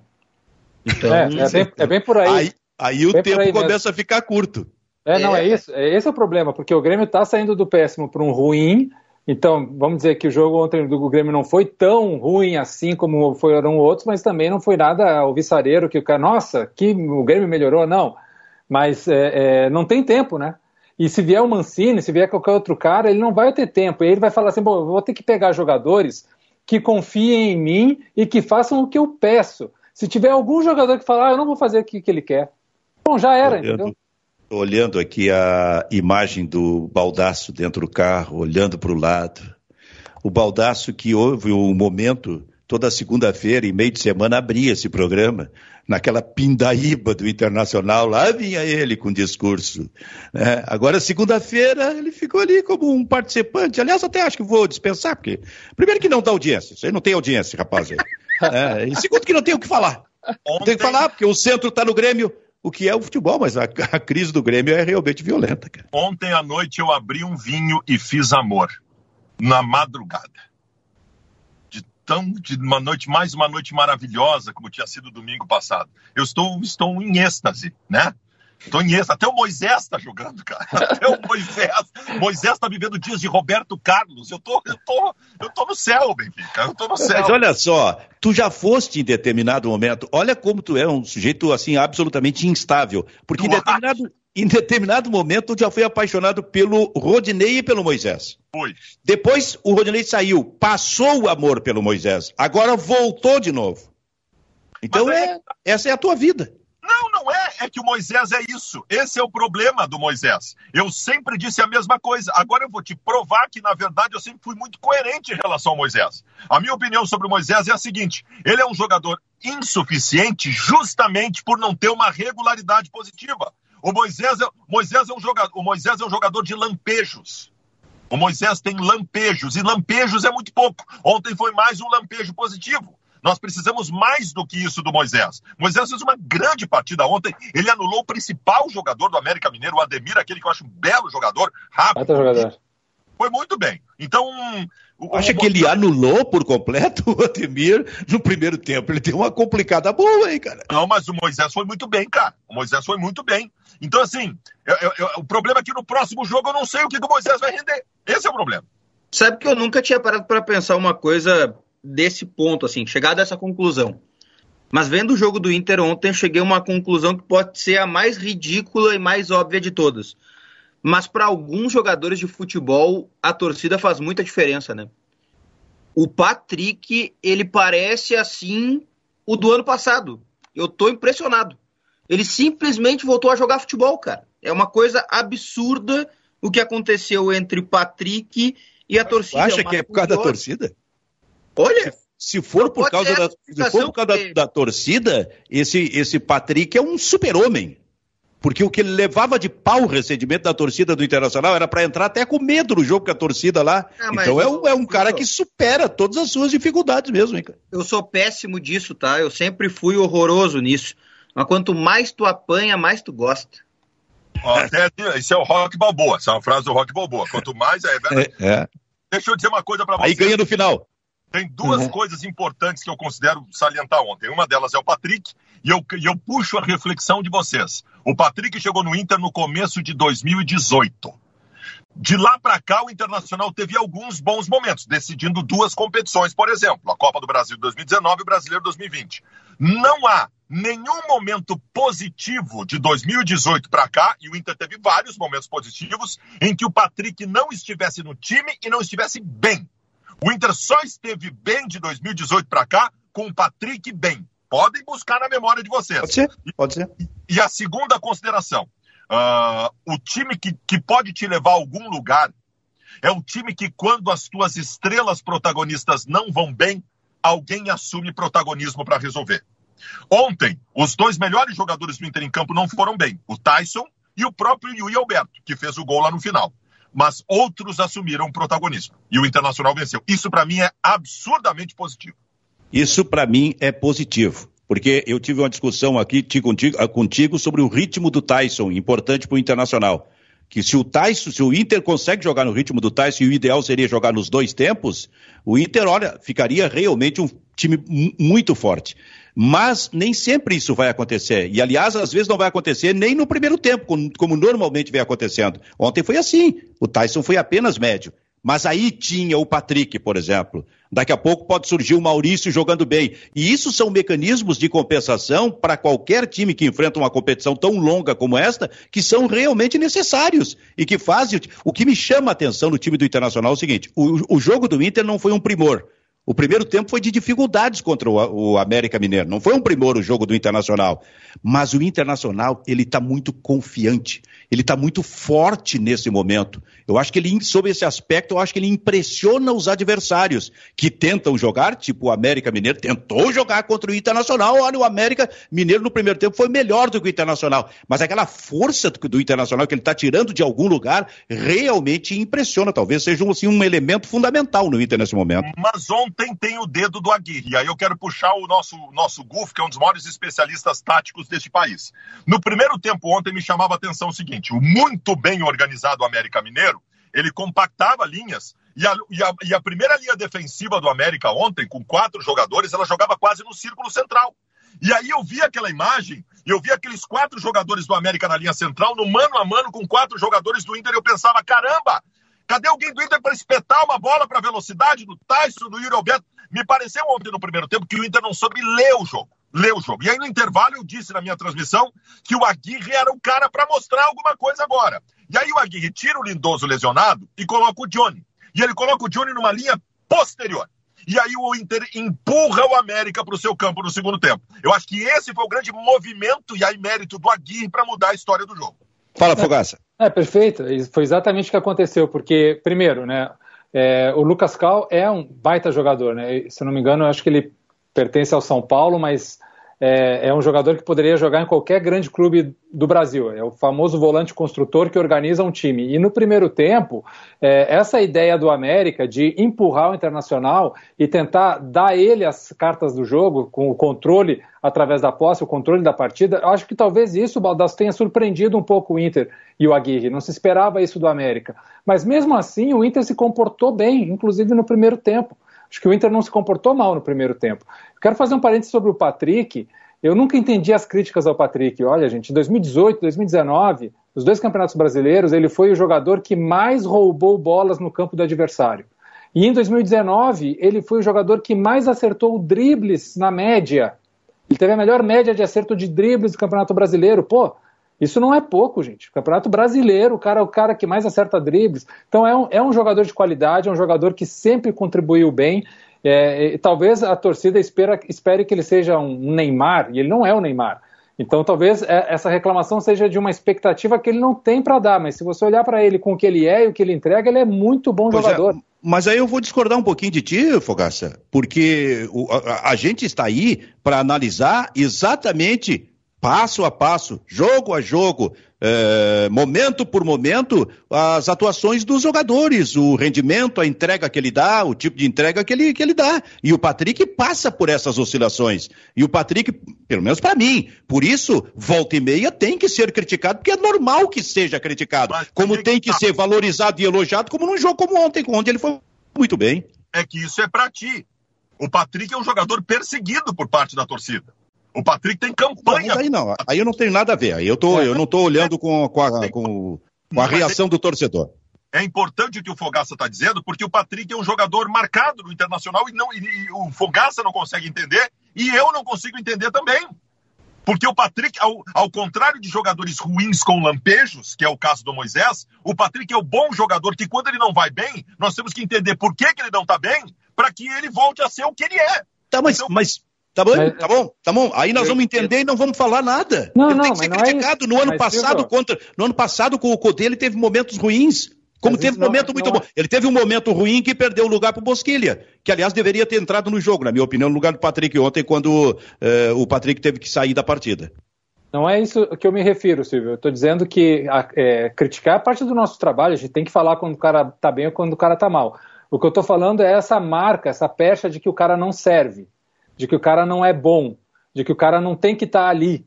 Então, é, é, bem, é bem por aí. Aí, aí o tempo aí começa mesmo. a ficar curto. É, não, é, é isso. É, esse é o problema, porque o Grêmio está saindo do péssimo para um ruim então, vamos dizer que o jogo ontem do Grêmio não foi tão ruim assim como foram outros, mas também não foi nada alvissareiro que o cara, nossa, que o Grêmio melhorou, não. Mas é, é, não tem tempo, né? E se vier o Mancini, se vier qualquer outro cara, ele não vai ter tempo. E ele vai falar assim: bom, vou ter que pegar jogadores que confiem em mim e que façam o que eu peço. Se tiver algum jogador que falar, ah, eu não vou fazer o que, que ele quer. Bom, já era, entendeu? Olhando aqui a imagem do baldaço dentro do carro, olhando para o lado. O baldaço que houve um momento, toda segunda-feira e meio de semana, abria esse programa, naquela pindaíba do Internacional, lá vinha ele com discurso. Né? Agora, segunda-feira, ele ficou ali como um participante. Aliás, até acho que vou dispensar, porque, primeiro, que não dá audiência. Isso aí não tem audiência, rapaz. é, e segundo, que não tem o que falar. Ontem... Tem que falar, porque o centro está no Grêmio o que é o futebol, mas a, a, crise do Grêmio é realmente violenta, cara. Ontem à noite eu abri um vinho e fiz amor na madrugada. De tão de uma noite mais uma noite maravilhosa como tinha sido domingo passado. Eu estou estou em êxtase, né? Tonhês, até o Moisés está jogando, cara. Até o Moisés. Moisés está vivendo dias de Roberto Carlos. Eu tô, eu tô, eu tô no céu, Benfica. Eu tô no céu. Mas olha só, tu já foste em determinado momento. Olha como tu é um sujeito assim absolutamente instável. Porque em determinado, em determinado momento tu já foi apaixonado pelo Rodinei e pelo Moisés. Foi. Depois o Rodinei saiu, passou o amor pelo Moisés. Agora voltou de novo. Então é, é, essa é a tua vida. É que o Moisés é isso. Esse é o problema do Moisés. Eu sempre disse a mesma coisa. Agora eu vou te provar que, na verdade, eu sempre fui muito coerente em relação ao Moisés. A minha opinião sobre o Moisés é a seguinte: ele é um jogador insuficiente justamente por não ter uma regularidade positiva. O Moisés é, Moisés é um jogador, o Moisés é um jogador de lampejos. O Moisés tem lampejos, e lampejos é muito pouco. Ontem foi mais um lampejo positivo. Nós precisamos mais do que isso do Moisés. Moisés fez uma grande partida ontem. Ele anulou o principal jogador do América Mineiro, o Ademir, aquele que eu acho um belo jogador, rápido. Jogador. Foi muito bem. Então, O, Acha o... que ele anulou por completo o Ademir no primeiro tempo? Ele deu uma complicada boa, hein, cara? Não, mas o Moisés foi muito bem, cara. O Moisés foi muito bem. Então, assim, eu, eu, eu, o problema é que no próximo jogo eu não sei o que, que o Moisés vai render. Esse é o problema. Sabe que eu nunca tinha parado para pensar uma coisa desse ponto, assim, chegar dessa conclusão. Mas vendo o jogo do Inter ontem, eu cheguei a uma conclusão que pode ser a mais ridícula e mais óbvia de todas. Mas para alguns jogadores de futebol, a torcida faz muita diferença, né? O Patrick, ele parece assim o do ano passado. Eu tô impressionado. Ele simplesmente voltou a jogar futebol, cara. É uma coisa absurda o que aconteceu entre o Patrick e a torcida. Acha que é por causa da torcida? Olha, se for por causa, da, se for por causa da, da, torcida, esse, esse Patrick é um super-homem. Porque o que ele levava de pau o recebimento da torcida do Internacional era para entrar até com medo no jogo com a torcida lá. Ah, então é um, é um cara que supera todas as suas dificuldades mesmo, hein, cara? Eu sou péssimo disso, tá? Eu sempre fui horroroso nisso. Mas quanto mais tu apanha, mais tu gosta. Até, isso é o Rock Balboa, essa é uma frase do Rock Balboa. Quanto mais é, é, é. Deixa eu dizer uma coisa para você. Aí ganha no final. Tem duas uhum. coisas importantes que eu considero salientar ontem. Uma delas é o Patrick, e eu, e eu puxo a reflexão de vocês. O Patrick chegou no Inter no começo de 2018. De lá para cá, o Internacional teve alguns bons momentos, decidindo duas competições, por exemplo, a Copa do Brasil 2019 e o Brasileiro 2020. Não há nenhum momento positivo de 2018 para cá, e o Inter teve vários momentos positivos, em que o Patrick não estivesse no time e não estivesse bem. O Inter só esteve bem de 2018 para cá com o Patrick bem. Podem buscar na memória de vocês. Pode ser, pode ser. E, a segunda consideração: uh, o time que, que pode te levar a algum lugar é o time que, quando as tuas estrelas protagonistas não vão bem, alguém assume protagonismo para resolver. Ontem, os dois melhores jogadores do Inter em campo não foram bem: o Tyson e o próprio Yui Alberto, que fez o gol lá no final mas outros assumiram o protagonismo. E o Internacional venceu. Isso, para mim, é absurdamente positivo. Isso, para mim, é positivo. Porque eu tive uma discussão aqui contigo, ah, contigo sobre o ritmo do Tyson, importante para o Internacional. Que se o Tyson, se o Inter consegue jogar no ritmo do Tyson e o ideal seria jogar nos dois tempos, o Inter, olha, ficaria realmente um time muito forte. Mas nem sempre isso vai acontecer. E, aliás, às vezes não vai acontecer nem no primeiro tempo, como, normalmente vem acontecendo. Ontem foi assim. O Tyson foi apenas médio. Mas aí tinha o Patrick, por exemplo. Daqui a pouco pode surgir o Maurício jogando bem. E isso são mecanismos de compensação para qualquer time que enfrenta uma competição tão longa como esta, que são realmente necessários e que fazem. O que me chama a atenção no time do Internacional é o seguinte: o, o jogo do Inter não foi um primor. O primeiro tempo foi de dificuldades contra o, o América Mineiro. Não foi um primor o jogo do Internacional. Mas o Internacional, ele está muito confiante. Ele está muito forte nesse momento. Eu acho que ele, sob esse aspecto, eu acho que ele impressiona os adversários que tentam jogar, tipo o América Mineiro tentou jogar contra o Internacional. Olha, o América Mineiro no primeiro tempo foi melhor do que o Internacional. Mas aquela força do, do Internacional que ele está tirando de algum lugar realmente impressiona. Talvez seja assim, um elemento fundamental no Inter nesse momento. Mas ontem tem o dedo do Aguirre. E aí eu quero puxar o nosso, nosso Guf, que é um dos maiores especialistas táticos deste país. No primeiro tempo ontem me chamava a atenção o seguinte: o muito bem organizado América Mineiro ele compactava linhas. E a, e, a, e a, primeira linha defensiva do América ontem, com quatro jogadores, ela jogava quase no círculo central. E aí eu vi aquela imagem, eu vi aqueles quatro jogadores do América na linha central, no mano a mano com quatro jogadores do Inter, eu pensava, caramba, cadê alguém do Inter para espetar uma bola para velocidade do Tyson, do Yuri Alberto? Me pareceu ontem no primeiro tempo que o Inter não soube ler o jogo. Ler o jogo. E aí no intervalo eu disse na minha transmissão que o Aguirre era o cara para mostrar alguma coisa agora. E aí o Aguirre tira o Lindoso lesionado e coloca o Johnny. E ele coloca o Johnny numa linha posterior. E aí o Inter empurra o América para o seu campo no segundo tempo. Eu acho que esse foi o grande movimento e aí mérito do Aguirre para mudar a história do jogo. Fala, Fogaça. É, é, perfeito. Foi exatamente o que aconteceu, porque, primeiro, né, é, o Lucas Cal é um baita jogador, né? Se não me engano, eu acho que ele pertence ao São Paulo, mas é, é, um jogador que poderia jogar em qualquer grande clube do Brasil. É o famoso volante construtor que organiza um time. E no primeiro tempo, é, essa ideia do América de empurrar o Internacional e tentar dar ele as cartas do jogo, com o controle através da posse, o controle da partida, acho que talvez isso, Baldasso, tenha surpreendido um pouco o Inter e o Aguirre. Não se esperava isso do América. Mas mesmo assim, o Inter se comportou bem, inclusive no primeiro tempo. Acho que o Inter não se comportou mal no primeiro tempo. Quero fazer um parênteses sobre o Patrick. Eu nunca entendi as críticas ao Patrick. Olha, gente, em 2018, 2019, os dois campeonatos brasileiros, ele foi o jogador que mais roubou bolas no campo do adversário. E em 2019, ele foi o jogador que mais acertou dribles na média. Ele teve a melhor média de acerto de dribles do Campeonato Brasileiro. Pô, isso não é pouco, gente. Campeonato brasileiro, o cara é o cara que mais acerta dribles. Então é um, é um jogador de qualidade, é um jogador que sempre contribuiu bem. É, talvez a torcida espera, espere que ele seja um Neymar, e ele não é o Neymar. Então talvez é, essa reclamação seja de uma expectativa que ele não tem para dar, mas se você olhar para ele com o que ele é e o que ele entrega, ele é muito bom pois é, jogador. É, mas aí eu vou discordar um pouquinho de ti, Fogaça, porque o, a, a gente está aí para analisar exatamente passo a passo, jogo a jogo, é, momento por momento, as atuações dos jogadores, o rendimento, a entrega que ele dá, o tipo de entrega que ele, que ele dá. E o Patrick passa por essas oscilações. E o Patrick, pelo menos para mim, por isso, volta e meia tem que ser criticado, porque é normal que seja criticado. Mas, como tem que tá. ser valorizado e elogiado, como num jogo como ontem, onde ele foi muito bem. É que isso é para ti. O Patrick é um jogador perseguido por parte da torcida. O Patrick tem campanha. Não, aí não, aí eu não tenho nada a ver. Aí eu, tô, eu não estou olhando com, com, a, com, com a reação do torcedor. É importante o que o Fogaça está dizendo, porque o Patrick é um jogador marcado no Internacional e, não, e, e o Fogaça não consegue entender e eu não consigo entender também. Porque o Patrick, ao, ao, contrário de jogadores ruins com lampejos, que é o caso do Moisés, o Patrick é o bom jogador que, quando ele não vai bem, nós temos que entender por que, que ele não está bem, para que ele volte a ser o que ele é. Tá, mas, então, mas Tá bom? Mas, tá bom? Tá bom? Aí nós vamos entender eu, e não vamos falar nada. Não, ele não, tem que ser é criticado. É no ano passado, contra, no ano passado, com o Codê, ele teve momentos ruins. Como teve um momento não, muito não... bom. Ele teve um momento ruim que perdeu o lugar para o Bosquilha, que aliás deveria ter entrado no jogo, na minha opinião, no lugar do Patrick ontem, quando eh, o Patrick teve que sair da partida. Não é isso que eu me refiro, Silvio. Eu estou dizendo que é, criticar é parte do nosso trabalho. A gente tem que falar quando o cara está bem ou quando o cara está mal. O que eu estou falando é essa marca, essa pecha de que o cara não serve, de que o cara não é bom, de que o cara não tem que estar tá ali.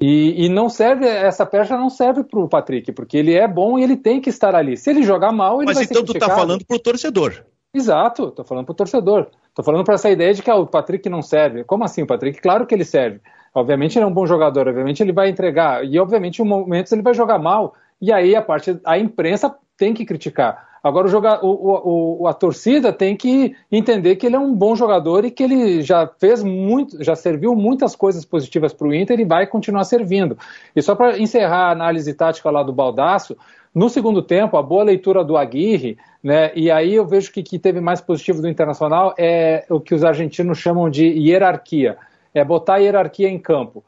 E, e, não serve, essa peça não serve para o Patrick, porque ele é bom e ele tem que estar ali. Se ele jogar mal, ele Mas vai então ser tu está falando para o torcedor. Exato, estou falando para o torcedor. Estou falando para essa ideia de que ah, o Patrick não serve. Como assim, o Patrick? Claro que ele serve. Obviamente ele é um bom jogador, obviamente ele vai entregar. E obviamente em momentos ele vai jogar mal. E aí a parte, a imprensa tem que criticar. Agora o, joga, o, o, a torcida tem que entender que ele é um bom jogador e que ele já fez muito, já serviu muitas coisas positivas para o Inter e vai continuar servindo. E só para encerrar a análise tática lá do Baldaço, no segundo tempo, a boa leitura do Aguirre, né, e aí eu vejo que que teve mais positivo do Internacional é o que os argentinos chamam de hierarquia, é botar a hierarquia em campo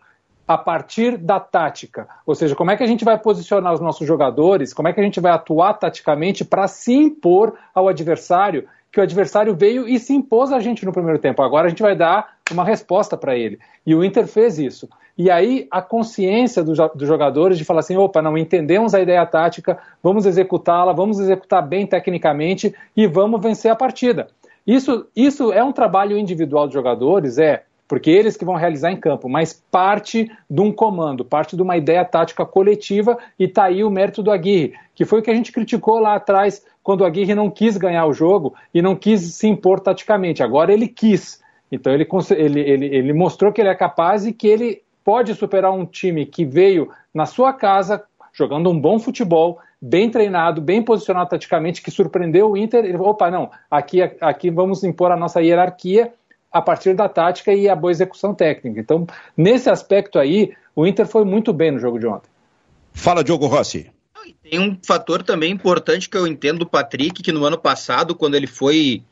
a partir da tática. Ou seja, como é que a gente vai posicionar os nossos jogadores, como é que a gente vai atuar taticamente para se impor ao adversário, que o adversário veio e se impôs a gente no primeiro tempo. Agora a gente vai dar uma resposta para ele. E o Inter fez isso. E aí a consciência dos do jogadores de falar assim: opa, não entendemos a ideia tática, vamos executá-la, vamos executar bem tecnicamente e vamos vencer a partida. Isso, isso é um trabalho individual dos jogadores, é porque eles que vão realizar em campo, mas parte de um comando, parte de uma ideia tática coletiva, e está aí o mérito do Aguirre, que foi o que a gente criticou lá atrás, quando o Aguirre não quis ganhar o jogo e não quis se impor taticamente. Agora ele quis. Então ele, ele, ele, ele mostrou que ele é capaz e que ele pode superar um time que veio na sua casa, jogando um bom futebol, bem treinado, bem posicionado taticamente, que surpreendeu o Inter. Ele, opa, não, aqui, aqui vamos impor a nossa hierarquia a partir da tática e a boa execução técnica. Então, nesse aspecto aí, o Inter foi muito bem no jogo de ontem. Fala, Diogo Rossi. Tem um fator também importante que eu entendo do Patrick, que no ano passado, quando ele foi.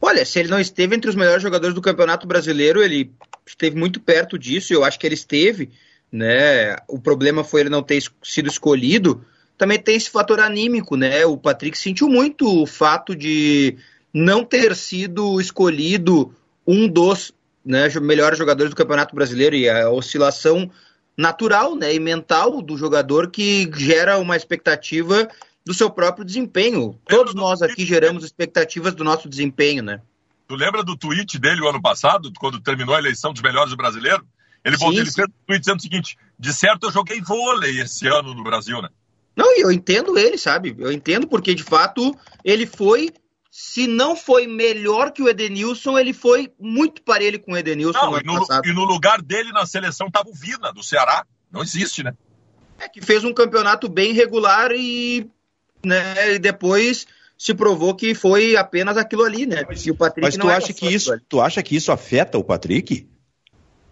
Olha, se ele não esteve entre os melhores jogadores do Campeonato Brasileiro, ele esteve muito perto disso, eu acho que ele esteve, né? O problema foi ele não ter sido escolhido. Também tem esse fator anímico, né? O Patrick sentiu muito o fato de não ter sido escolhido um dos né, melhores jogadores do Campeonato Brasileiro e a oscilação natural né, e mental do jogador que gera uma expectativa do seu próprio desempenho. Todos nós aqui geramos expectativas do nosso desempenho, né? Tu lembra do tweet dele o ano passado, quando terminou a eleição dos melhores do brasileiro? Ele, sim, ele fez um tweet dizendo o seguinte: de certo eu joguei vôlei esse ano no Brasil, né? Não, e eu entendo ele, sabe? Eu entendo porque, de fato, ele foi se não foi melhor que o Edenilson, ele foi muito parelho com o Edenilson não, no e, no, e, no, lugar dele na seleção estava o Vina, do Ceará. Não existe, né? É que fez um campeonato bem regular e, né, e depois se provou que foi apenas aquilo ali, né? Mas, o Patrick mas tu acha que isso, tu acha que isso afeta o Patrick?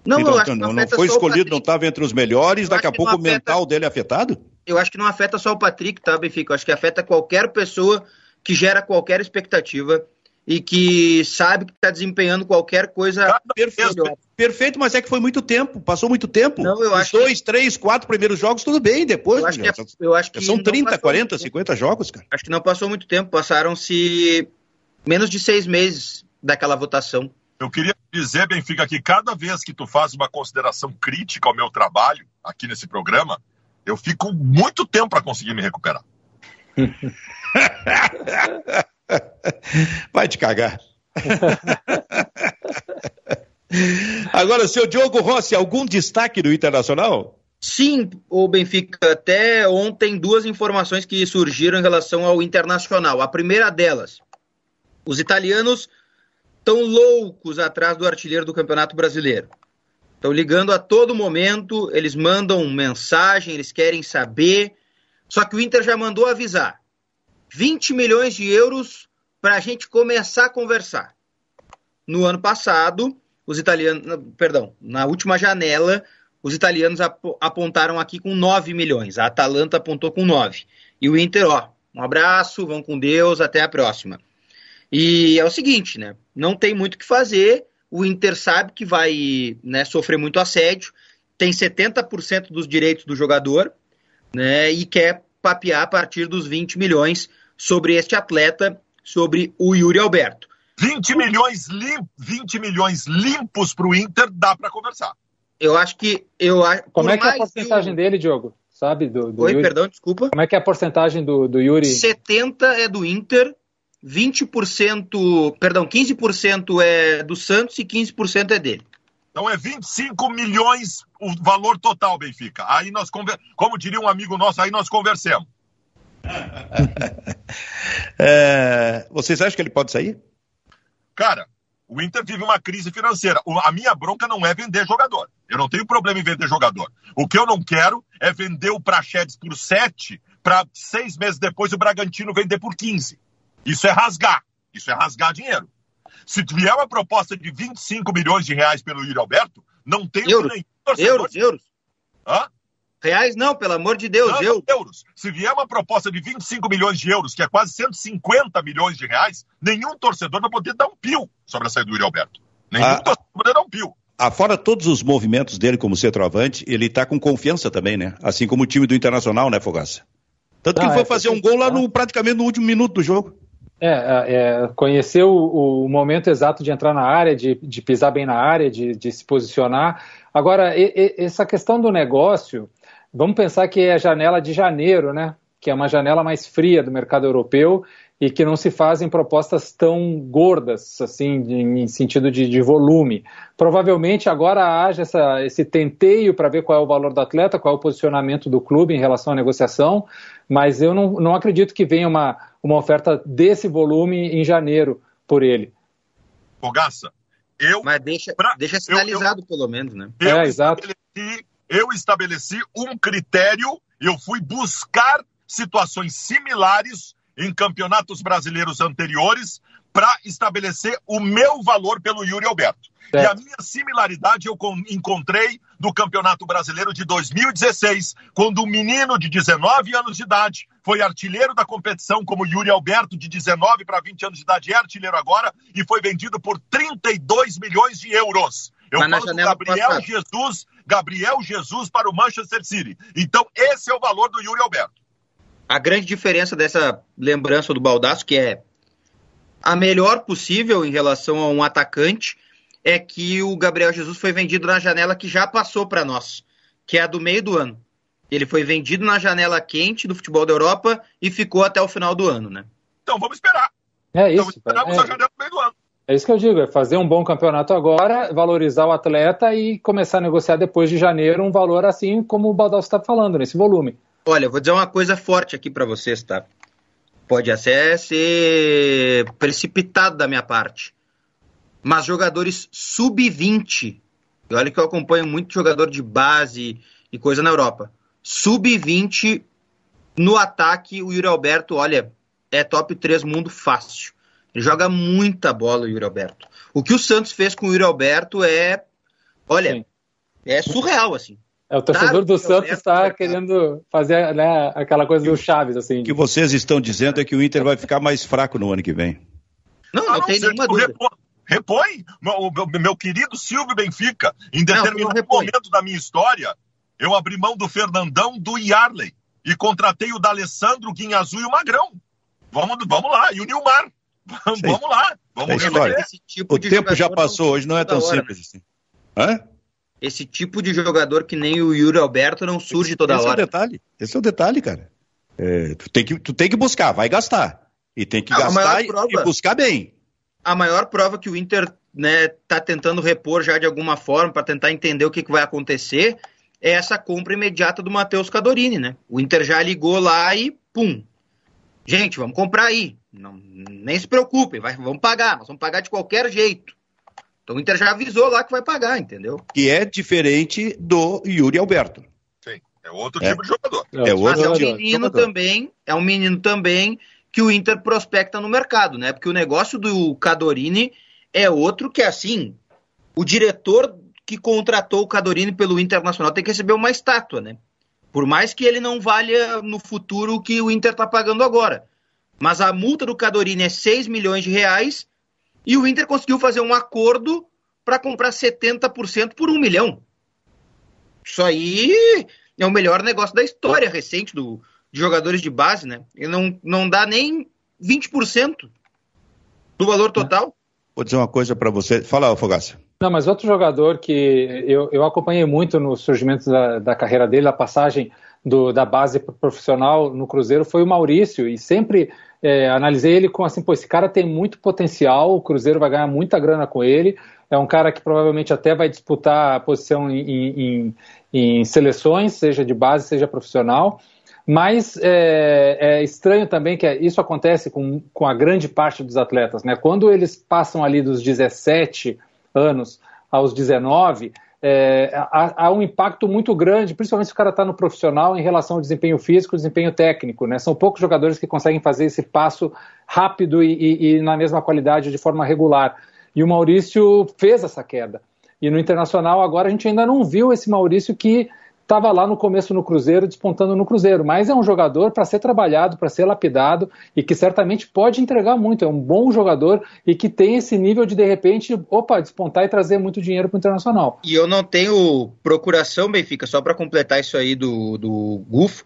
Não, então, eu acho não, não foi escolhido, não estava entre os melhores, daqui a pouco o mental dele é afetado? Eu acho que não afeta só o Patrick, tá, Benfica? Eu acho que afeta qualquer pessoa que gera qualquer expectativa e que sabe que está desempenhando qualquer coisa perfeito, perfeito, mas é que foi muito tempo, passou muito tempo. Não, eu Os acho dois, que... três, quatro primeiros jogos, tudo bem, depois. Eu acho que, é, eu acho que são 30, 40, 50 jogos, cara. Acho que não passou muito tempo, passaram-se menos de seis meses daquela votação. Eu queria dizer, Benfica, que cada vez que tu faz uma consideração crítica ao meu trabalho aqui nesse programa, eu fico muito tempo para conseguir me recuperar. Vai te cagar. Agora, seu Diogo Rossi, algum destaque do Internacional? Sim, o Benfica, até ontem, duas informações que surgiram em relação ao Internacional. A primeira delas, os italianos estão loucos atrás do artilheiro do Campeonato Brasileiro. Estão ligando a todo momento, eles mandam mensagem, eles querem saber. Só que o Inter já mandou avisar. 20 milhões de euros para a gente começar a conversar. No ano passado, os italianos, perdão, na última janela, os italianos ap apontaram aqui com 9 milhões. A Atalanta apontou com 9. E o Inter, ó, um abraço, vão com Deus, até a próxima. E é o seguinte, né? Não tem muito o que fazer. O Inter sabe que vai né, sofrer muito assédio, tem 70% dos direitos do jogador, né? E quer papear a partir dos 20 milhões sobre este atleta, sobre o Yuri Alberto. 20 milhões, lim 20 milhões limpos para o Inter, dá para conversar. Eu acho que. Eu, Como é que é a porcentagem dele, Diogo? Sabe? Do, do Oi, Yuri? perdão, desculpa. Como é que é a porcentagem do, do Yuri? 70% é do Inter, 20%, perdão, 15% é do Santos e 15% é dele. Então é 25 milhões o valor total, Benfica. Aí nós, como diria um amigo nosso, aí nós conversemos. é, vocês acham que ele pode sair? Cara, o Inter vive uma crise financeira. A minha bronca não é vender jogador. Eu não tenho problema em vender jogador. O que eu não quero é vender o Prachedes por 7 para seis meses depois o Bragantino vender por 15. Isso é rasgar. Isso é rasgar dinheiro. Se vier uma proposta de 25 milhões de reais pelo Yuri Alberto, não tem euros. nem Euros, euros. Hã? Reais não, pelo amor de Deus, não, euros. euros. Se vier uma proposta de 25 milhões de euros, que é quase 150 milhões de reais, nenhum torcedor vai poder dar um pio sobre a saída do Yuri Alberto. Nenhum ah, torcedor vai poder dar um pio. Afora todos os movimentos dele como centroavante, ele tá com confiança também, né? Assim como o time do Internacional, né, Fogaça? Tanto que ele foi é, fazer um gol lá no, praticamente no último minuto do jogo. É, é, é conhecer o, o, momento exato de entrar na área, de, de pisar bem na área, de, de se posicionar. Agora, e, e, essa questão do negócio, Vamos pensar que é a janela de janeiro, né? Que é uma janela mais fria do mercado europeu e que não se fazem propostas tão gordas, assim, em sentido de, de volume. Provavelmente agora haja essa, esse tenteio para ver qual é o valor do atleta, qual é o posicionamento do clube em relação à negociação, mas eu não, não acredito que venha uma, uma oferta desse volume em janeiro por ele. Fogaça, eu. Mas deixa, pra, deixa sinalizado, eu, eu, pelo menos, né? Eu é, exato eu estabeleci um critério, eu fui buscar situações similares em campeonatos brasileiros anteriores para estabelecer o meu valor pelo Yuri Alberto. Certo. E a minha similaridade eu encontrei no Campeonato Brasileiro de 2016, quando um menino de 19 anos de idade foi artilheiro da competição, como Yuri Alberto, de 19 para 20 anos de idade, é artilheiro agora, e foi vendido por 32 milhões de euros. Eu Mas falo do Gabriel Jesus, Gabriel Jesus para o Manchester City. Então, esse é o valor do Yuri Alberto. A grande diferença dessa lembrança do Baldasso, que é a melhor possível em relação a um atacante, é que o Gabriel Jesus foi vendido na janela que já passou para nós, que é a do meio do ano. Ele foi vendido na janela quente do futebol da Europa e ficou até o final do ano, né? Então vamos esperar. É Então isso. esperamos é. a janela no meio do ano. É isso que eu digo, é fazer um bom campeonato agora, valorizar o atleta e começar a negociar depois de janeiro um valor assim como o Baldassi está falando, nesse volume. Olha, vou dizer uma coisa forte aqui para vocês, tá? Pode até ser precipitado da minha parte. Mas jogadores sub-20, e olha que eu acompanho muito jogador de base e coisa na Europa. Sub-20 no ataque, o Yuri Alberto, olha, é top 3 mundo fácil. Ele joga muita bola, o Yuri Alberto. O que o Santos fez com o Yuri Alberto é, olha, Sim. é surreal, assim. É, o torcedor Tá, do eu Santos está querendo fazer né, aquela coisa do Chaves, assim. O que vocês estão dizendo é que o Inter vai ficar mais fraco no ano que vem. Não, Ah, não, tem nenhuma repõe- dúvida. Repõe, meu, meu- meu querido Silvio Benfica. Em Não, determinado não momento da minha história, eu abri mão do Fernandão, do Yarley e contratei o D'Alessandro, Guinha Azul e o Magrão. Vamos, vamos lá, e o Nilmar. Vamos, lá, vamos É resolver. Esse tipo O tempo já passou, hoje não é tão hora, simples assim. Hã? Esse tipo de jogador que nem o Yuri Alberto não surge toda Esse é o hora. detalhe. Esse é o detalhe, cara. É, tu, tem que, tu tem que buscar, vai gastar. E tem que Ah, a gastar e, prova- e buscar bem. A maior prova que o Inter né, tá tentando repor já de alguma forma para tentar entender o que, que vai acontecer é essa compra imediata do Matheus Cadorini, né? O Inter já ligou lá e pum. Gente, vamos comprar aí. Não, nem se preocupem, vai, vamos pagar, nós vamos pagar de qualquer jeito. Então o Inter já avisou lá que vai pagar, entendeu? Que é diferente do Yuri Alberto. Sim, é outro É. tipo de jogador. É Mas é outro um jogador. menino jogador. também, é um menino também que o Inter prospecta no mercado, né? Porque o negócio do Cadorini é outro que assim, o diretor que contratou o Cadorini pelo Internacional tem que receber uma estátua, né? Por mais que ele não valha no futuro o que o Inter tá pagando agora. Mas a multa do Cadorini é 6 milhões de reais e o Inter conseguiu fazer um acordo para comprar 70% por um milhão. Isso aí é o melhor negócio da história recente do, de jogadores de base, né? Ele não, não dá nem 20% do valor total. Vou dizer uma coisa para você. Fala, Fogaça. Não, mas outro jogador que eu, eu acompanhei muito no surgimento da, da carreira dele, a passagem do, da base pro profissional no Cruzeiro foi o Maurício, e sempre é, analisei ele com assim, pô, esse cara tem muito potencial, o Cruzeiro vai ganhar muita grana com ele, é um cara que provavelmente até vai disputar a posição em, em, em seleções, seja de base, seja profissional, mas é, é, estranho também que isso acontece com, com a grande parte dos atletas, né? Quando eles passam ali dos 17 anos aos 19, é, há, há, um impacto muito grande, principalmente se o cara está no profissional, em relação ao desempenho físico desempenho técnico. Né? São poucos jogadores que conseguem fazer esse passo rápido e, e, e, na mesma qualidade de forma regular. E o Maurício fez essa queda. E no Internacional, agora, a gente ainda não viu esse Maurício que estava lá no começo no Cruzeiro, despontando no Cruzeiro, mas é um jogador para ser trabalhado, para ser lapidado e que certamente pode entregar muito. É um bom jogador e que tem esse nível de, de repente, opa, despontar e trazer muito dinheiro para o Internacional. E eu não tenho procuração, Benfica, só para completar isso aí do, do Gufo.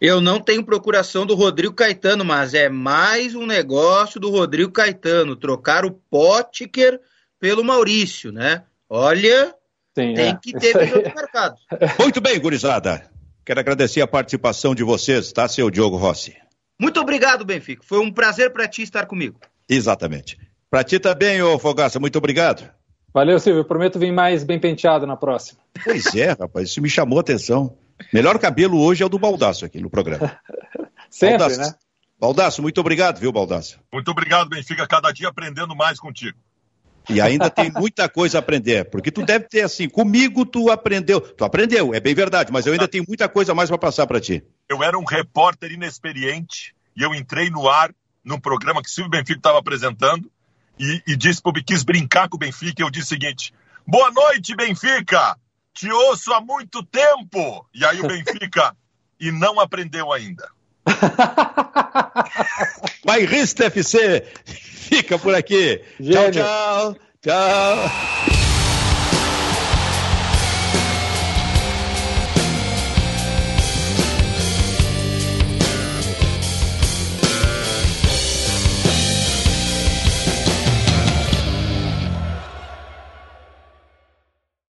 Eu não tenho procuração do Rodrigo Caetano, mas é mais um negócio do Rodrigo Caetano, trocar o Potker pelo Maurício, né? Olha, Sim, tem é. que ter no mercado. Muito bem, gurizada. Quero agradecer a participação de vocês, tá, seu Diogo Rossi? Muito obrigado, Benfica. Foi um prazer para ti estar comigo. Exatamente. Para ti também, ô Fogaça, muito obrigado. Valeu, Silvio. Prometo vir mais bem penteado na próxima. Pois é, rapaz, isso me chamou a atenção. Melhor cabelo hoje é o do Baldaço aqui no programa. Sempre, Baldasso, né? Baldaço, muito obrigado, viu, Baldaço? Muito obrigado, Benfica. Cada dia aprendendo mais contigo. E ainda tem muita coisa a aprender, porque tu deve ter assim, comigo tu aprendeu, tu aprendeu, é bem verdade, mas eu ainda tenho muita coisa mais para passar para ti. Eu era um repórter inexperiente e eu entrei no ar num programa que o Silvio Benfica estava apresentando e, e disse para quis brincar com o Benfica. Eu disse o seguinte: Boa noite, Benfica. Te ouço há muito tempo. E aí o Benfica e não aprendeu ainda. Bairrista FC fica por aqui. Gênio. Tchau, tchau. Tchau.